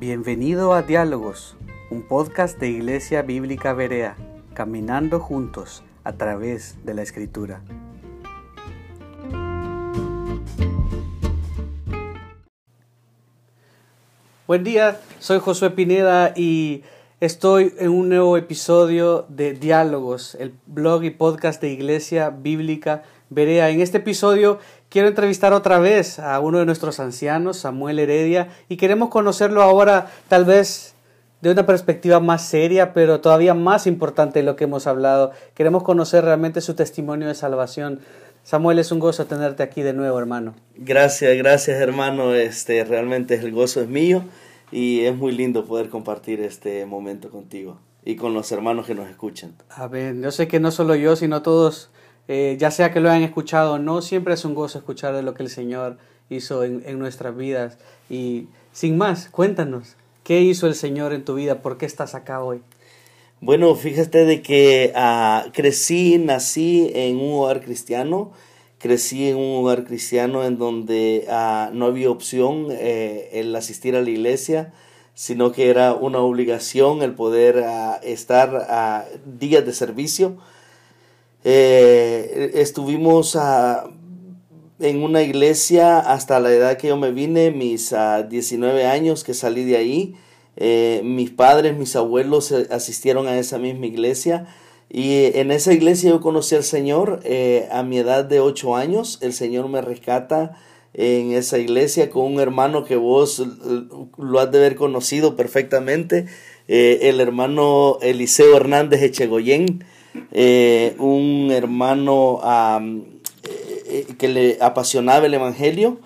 Bienvenido a Diálogos, un podcast de Iglesia Bíblica Berea, caminando juntos a través de la Escritura. Buen día, soy Josué Pineda y estoy en un nuevo episodio de Diálogos, el blog y podcast de Iglesia Bíblica Berea. En este episodio quiero entrevistar otra vez a uno de nuestros ancianos, Samuel Heredia, y queremos conocerlo ahora tal vez de una perspectiva más seria, pero todavía más importante de lo que hemos hablado. Queremos conocer realmente su testimonio de salvación. Samuel, es un gozo tenerte aquí de nuevo, hermano. Gracias, gracias, hermano. Este, realmente el gozo es mío y es muy lindo poder compartir este momento contigo y con los hermanos que nos escuchan. Amén. Yo sé que no solo yo, sino todos eh, ya sea que lo hayan escuchado no, siempre es un gozo escuchar de lo que el Señor hizo en, en nuestras vidas. Y sin más, cuéntanos, ¿qué hizo el Señor en tu vida? ¿Por qué estás acá hoy? Bueno, fíjate de que ah, crecí, nací en un hogar cristiano, crecí en un hogar cristiano en donde ah, no había opción eh, el asistir a la iglesia, sino que era una obligación el poder ah, estar a días de servicio. Eh, estuvimos ah, en una iglesia hasta la edad que yo me vine, mis 19 ah, años que salí de ahí. Eh, mis padres, mis abuelos eh, asistieron a esa misma iglesia. Y en esa iglesia yo conocí al Señor a mi edad de 8 años. El Señor me rescata en esa iglesia con un hermano que vos lo has de haber conocido perfectamente, el hermano Eliseo Hernández Echegoyen. Eh, un hermano eh, eh, que le apasionaba el Evangelio.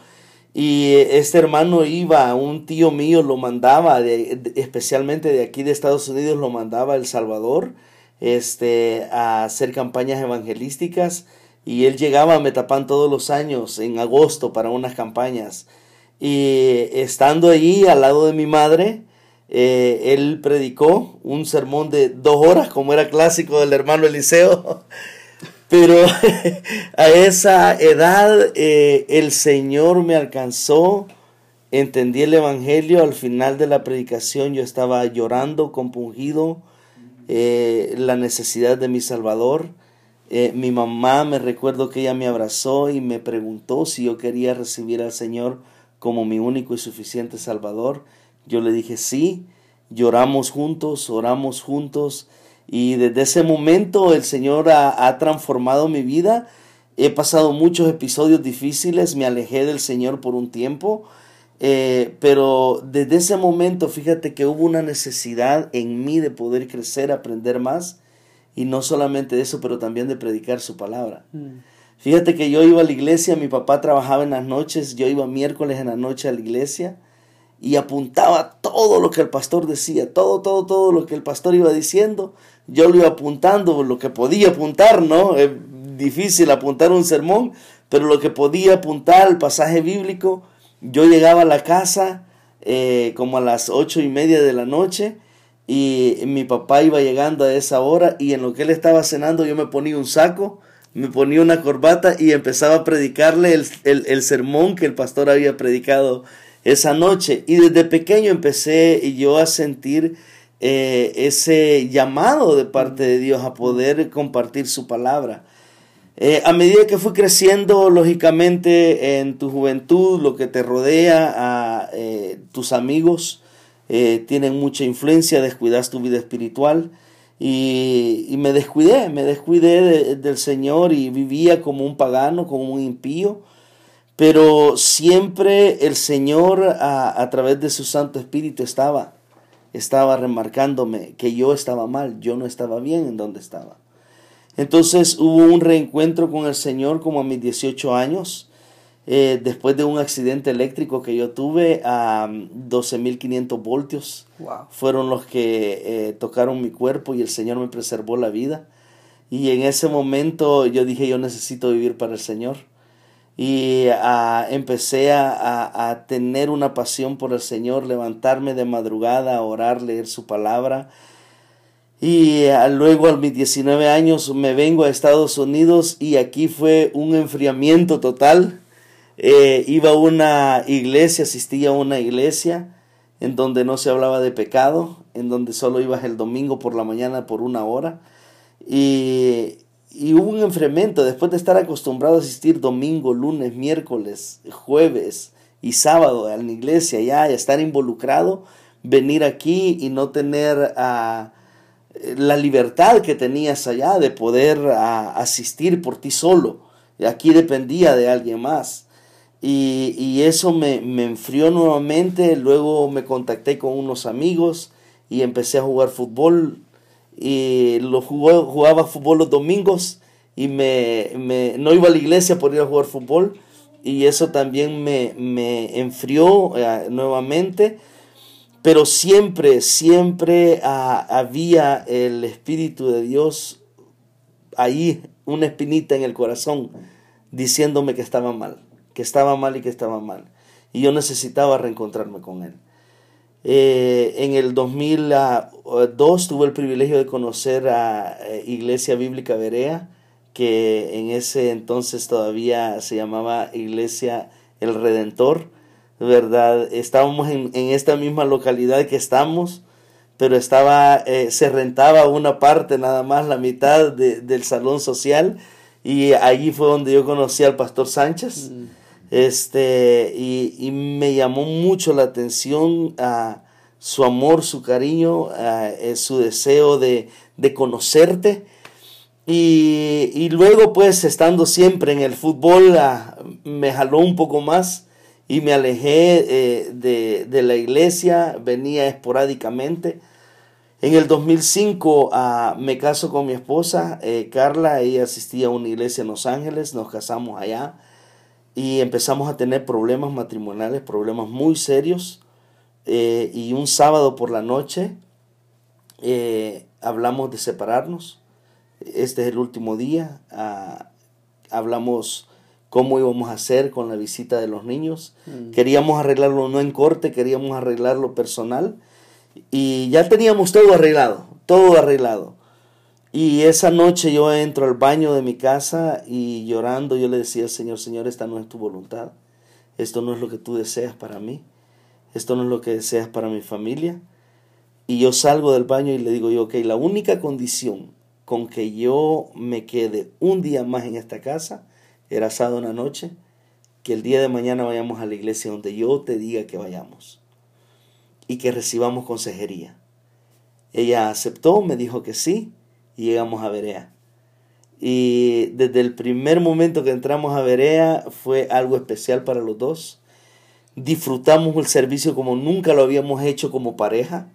Y este hermano iba, un tío mío lo mandaba, especialmente de aquí de Estados Unidos, lo mandaba a El Salvador este, a hacer campañas evangelísticas. Y él llegaba a Metapán todos los años, en agosto, para unas campañas. Y estando allí al lado de mi madre, eh, él predicó un sermón de dos horas, como era clásico del hermano Eliseo. Pero a esa edad eh, el Señor me alcanzó, entendí el Evangelio, al final de la predicación yo estaba llorando, compungido, eh, la necesidad de mi Salvador. mi mamá me recuerdo que ella me abrazó y me preguntó si yo quería recibir al Señor como mi único y suficiente Salvador. Yo le dije sí, lloramos juntos, oramos juntos y desde ese momento el Señor ha, transformado mi vida. He pasado muchos episodios difíciles, me alejé del Señor por un tiempo, eh, pero desde ese momento fíjate que hubo una necesidad en mí de poder crecer, aprender más y no solamente eso, pero también de predicar su palabra. Mm. Fíjate que yo iba a la iglesia, mi papá trabajaba en las noches, yo iba miércoles en la noche a la iglesia y apuntaba todo lo que el pastor decía, todo, todo, todo lo que el pastor iba diciendo. Yo lo iba apuntando, lo que podía apuntar, ¿no? Es difícil apuntar un sermón, pero lo que podía apuntar, el pasaje bíblico. Yo llegaba a la casa eh, como a las ocho y media de la noche y mi papá iba llegando a esa hora y en lo que él estaba cenando yo me ponía un saco, me ponía una corbata y empezaba a predicarle el, el sermón que el pastor había predicado esa noche. Y desde pequeño empecé yo a sentir eh, ese llamado de parte de Dios a poder compartir su palabra. Eh, a medida que fui creciendo, lógicamente, en tu juventud, lo que te rodea, a eh, tus amigos, tienen mucha influencia, descuidas tu vida espiritual. Y, me descuidé, me descuidé del Señor y vivía como un pagano, como un impío. Pero siempre el Señor a, través de su Santo Espíritu estaba, estaba remarcándome que yo estaba mal, yo no estaba bien en donde estaba. Entonces hubo un reencuentro con el Señor como a mis 18 años, eh, después de un accidente eléctrico que yo tuve a 12.500 voltios. Fueron los que eh, tocaron mi cuerpo y el Señor me preservó la vida. Y en ese momento yo dije, yo necesito vivir para el Señor y ah, empecé a, tener una pasión por el Señor, levantarme de madrugada, a orar, leer su palabra. Y ah, luego a mis 19 años me vengo a Estados Unidos y aquí fue un enfriamiento total. Eh, iba a una iglesia, asistía a una iglesia en donde no se hablaba de pecado, en donde solo ibas el domingo por la mañana por una hora. Y, y hubo un enfriamiento después de estar acostumbrado a asistir domingo, lunes, miércoles, jueves y sábado a la iglesia ya, y estar involucrado, venir aquí y no tener ah, la libertad que tenías allá de poder ah, asistir por ti solo. Aquí dependía de alguien más. Y, y eso me, me, enfrió nuevamente. Luego me contacté con unos amigos y empecé a jugar fútbol y lo jugaba fútbol los domingos y me, me, no iba a la iglesia por ir a jugar fútbol y eso también me, me enfrió eh, nuevamente pero siempre, siempre ah, había el Espíritu de Dios ahí, una espinita en el corazón, diciéndome que estaba mal, que estaba mal y que estaba mal. Y yo necesitaba reencontrarme con Él. Eh, en el 2002 tuve el privilegio de conocer a eh, Iglesia Bíblica Berea, que en ese entonces todavía se llamaba Iglesia El Redentor, ¿verdad? Estábamos en, esta misma localidad que estamos, pero estaba, eh, se rentaba una parte nada más, la mitad del salón social, y allí fue donde yo conocí al pastor Sánchez. Mm. Este, y, me llamó mucho la atención a su amor, su cariño, eh, su deseo de, conocerte. Y, luego, pues, estando siempre en el fútbol, me jaló un poco más y me alejé eh, de, la iglesia, venía esporádicamente. En el 2005 ah, me caso con mi esposa, eh, Carla, ella asistía a una iglesia en Los Ángeles, nos casamos allá y empezamos a tener problemas matrimoniales, problemas muy serios. Eh, y un sábado por la noche eh, hablamos de separarnos. Este es el último día. Ah, hablamos cómo íbamos a hacer con la visita de los niños. Mm. Queríamos arreglarlo no en corte, queríamos arreglarlo personal. Y ya teníamos todo arreglado, todo arreglado. Y esa noche yo entro al baño de mi casa y llorando yo le decía Señor, Señor, esta no es tu voluntad, esto no es lo que tú deseas para mí, esto no es lo que deseas para mi familia. Y yo salgo del baño y le digo yo, ok, la única condición con que yo me quede un día más en esta casa era sábado una noche, que el día de mañana vayamos a la iglesia donde yo te diga que vayamos y que recibamos consejería. Ella aceptó, me dijo que sí, y llegamos a Berea. Y desde el primer momento que entramos a Berea fue algo especial para los dos. Disfrutamos el servicio como nunca lo habíamos hecho como pareja.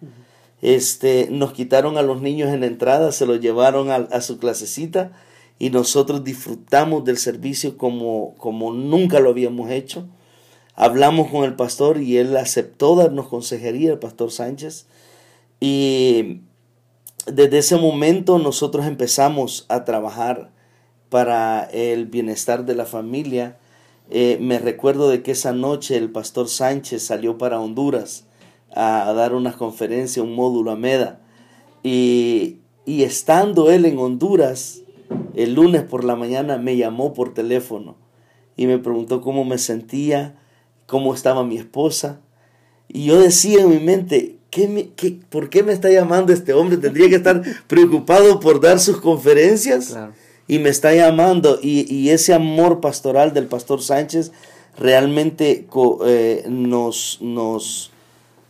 Este, nos quitaron a los niños en la entrada, se los llevaron a, a su clasecita y nosotros disfrutamos del servicio como, como nunca lo habíamos hecho. Hablamos con el pastor y él aceptó darnos consejería, el pastor Sánchez. Y desde ese momento nosotros empezamos a trabajar para el bienestar de la familia. Eh, me recuerdo de que esa noche el pastor Sánchez salió para Honduras a, dar una conferencia, un módulo a Meda. Y estando él en Honduras, el lunes por la mañana me llamó por teléfono y me preguntó cómo me sentía, cómo estaba mi esposa. Y yo decía en mi mente, ¿por qué me está llamando este hombre? Tendría que estar preocupado por dar sus conferencias. Y me está llamando. Y, ese amor pastoral del pastor Sánchez realmente eh, nos, nos,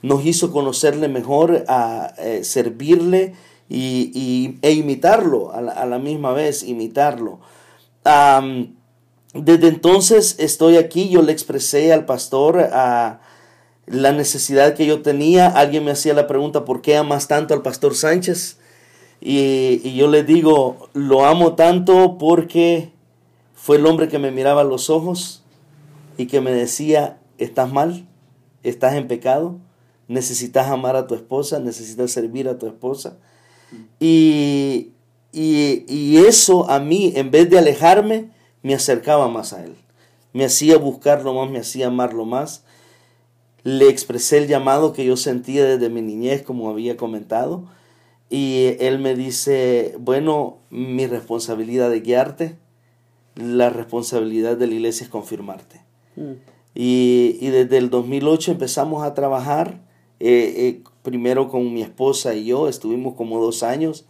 nos hizo conocerle mejor, a eh, servirle y, e imitarlo a la, misma vez, imitarlo. desde entonces estoy aquí, yo le expresé al pastor a la necesidad que yo tenía. Alguien me hacía la pregunta, ¿por qué amas tanto al pastor Sánchez? Y, yo le digo, lo amo tanto porque fue el hombre que me miraba a los ojos y que me decía, estás mal, estás en pecado, necesitas amar a tu esposa, necesitas servir a tu esposa. Y, y, y eso a mí, en vez de alejarme, me acercaba más a él. Me hacía buscarlo más, me hacía amarlo más le expresé el llamado que yo sentía desde mi niñez, como había comentado, y él me dice, bueno, mi responsabilidad de guiarte, la responsabilidad de la iglesia es confirmarte. Mm. Y, y, desde el 2008 empezamos a trabajar eh, primero con mi esposa y yo, estuvimos como dos años.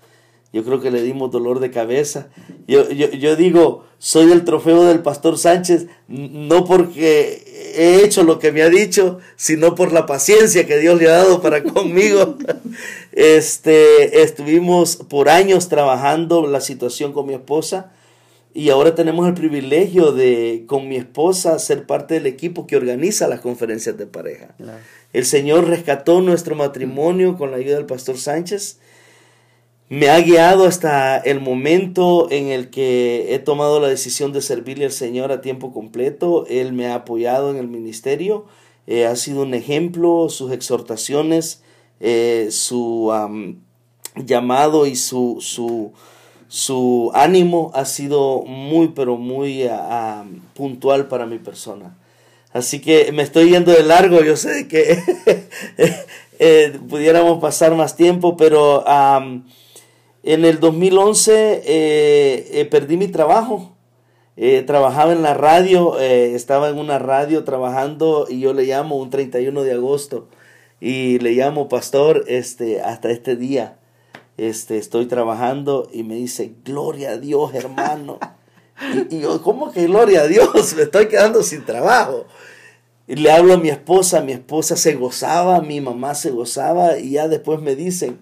Yo creo que le dimos dolor de cabeza. Yo, yo, yo digo, soy el trofeo del pastor Sánchez, no porque he hecho lo que me ha dicho, sino por la paciencia que Dios le ha dado para conmigo. Este, estuvimos por años trabajando la situación con mi esposa y ahora tenemos el privilegio de con mi esposa ser parte del equipo que organiza las conferencias de pareja. El Señor rescató nuestro matrimonio con la ayuda del pastor Sánchez. Me ha guiado hasta el momento en el que he tomado la decisión de servirle al Señor a tiempo completo. Él me ha apoyado en el ministerio. Eh, ha sido un ejemplo, sus exhortaciones, eh, su llamado y su, su, su, ánimo ha sido muy, pero muy puntual para mi persona. Así que me estoy yendo de largo, yo sé que eh, pudiéramos pasar más tiempo, pero en el 2011 eh, eh, perdí mi trabajo. trabajaba en la radio, estaba en una radio trabajando y yo le llamo un 31 de agosto y le llamo pastor este, hasta este día. Este, estoy trabajando y me dice, gloria a Dios, hermano. Y, yo, ¿cómo que gloria a Dios? Me estoy quedando sin trabajo. Y le hablo a mi esposa, mi esposa se gozaba, mi mamá se gozaba y ya después me dicen,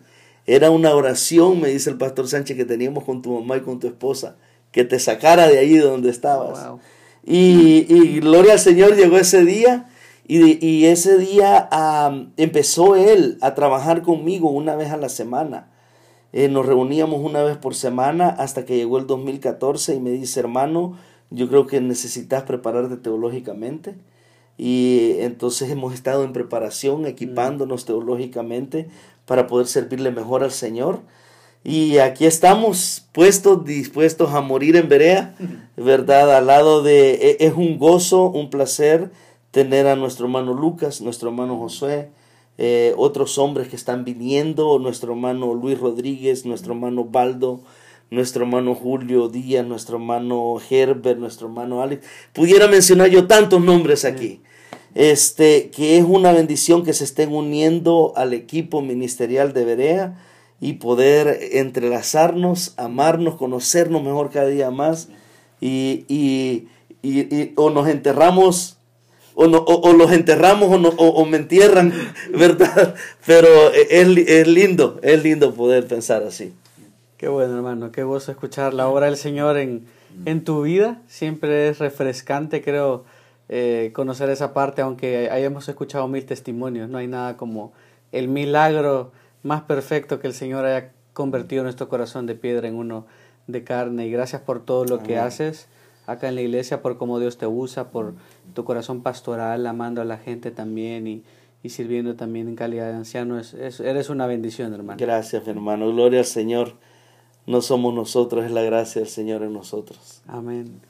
era una oración, me dice el pastor Sánchez, que teníamos con tu mamá y con tu esposa, que te sacara de ahí de donde estabas. Y, y, gloria al Señor, llegó ese día y, y ese día empezó él a trabajar conmigo una vez a la semana. Eh, nos reuníamos una vez por semana hasta que llegó el 2014 y me dice, hermano, yo creo que necesitas prepararte teológicamente. Y entonces hemos estado en preparación, equipándonos mm. teológicamente para poder servirle mejor al Señor. Y aquí estamos puestos, dispuestos a morir en Berea, ¿verdad? Al lado de, e, es un gozo, un placer tener a nuestro hermano Lucas, nuestro hermano Josué, eh, otros hombres que están viniendo, nuestro hermano Luis Rodríguez, nuestro hermano Baldo, nuestro hermano Julio Díaz, nuestro hermano Herbert, nuestro hermano Alex. Pudiera mencionar yo tantos nombres aquí. Este, que es una bendición que se estén uniendo al equipo ministerial de Berea y poder entrelazarnos, amarnos, conocernos mejor cada día más y, y, y o nos enterramos o, no, o, los enterramos o, no, o, me entierran, ¿verdad? Pero es, es lindo, es lindo poder pensar así. Qué bueno, hermano, qué gozo escuchar la obra del Señor en, en tu vida. Siempre es refrescante, creo, eh, conocer esa parte, aunque hayamos escuchado mil testimonios. No hay nada como el milagro más perfecto que el Señor haya convertido nuestro corazón de piedra en uno de carne. Y gracias por todo lo que haces acá en la iglesia, por cómo Dios te usa, por tu corazón pastoral, amando a la gente también y, y sirviendo también en calidad de anciano. Es, eres una bendición, hermano. Gracias, hermano. Gloria al Señor. No somos nosotros, es la gracia del Señor en nosotros. Amén.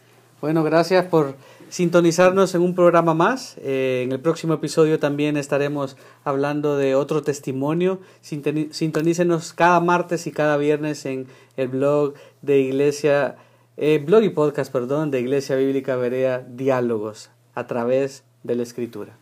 Bueno, gracias por sintonizarnos en un programa más. Eh, en el próximo episodio también estaremos hablando de otro testimonio. Sintonícenos cada martes y cada viernes en el blog de Iglesia eh, blog y podcast, perdón, de Iglesia Bíblica Berea Diálogos a través de la Escritura.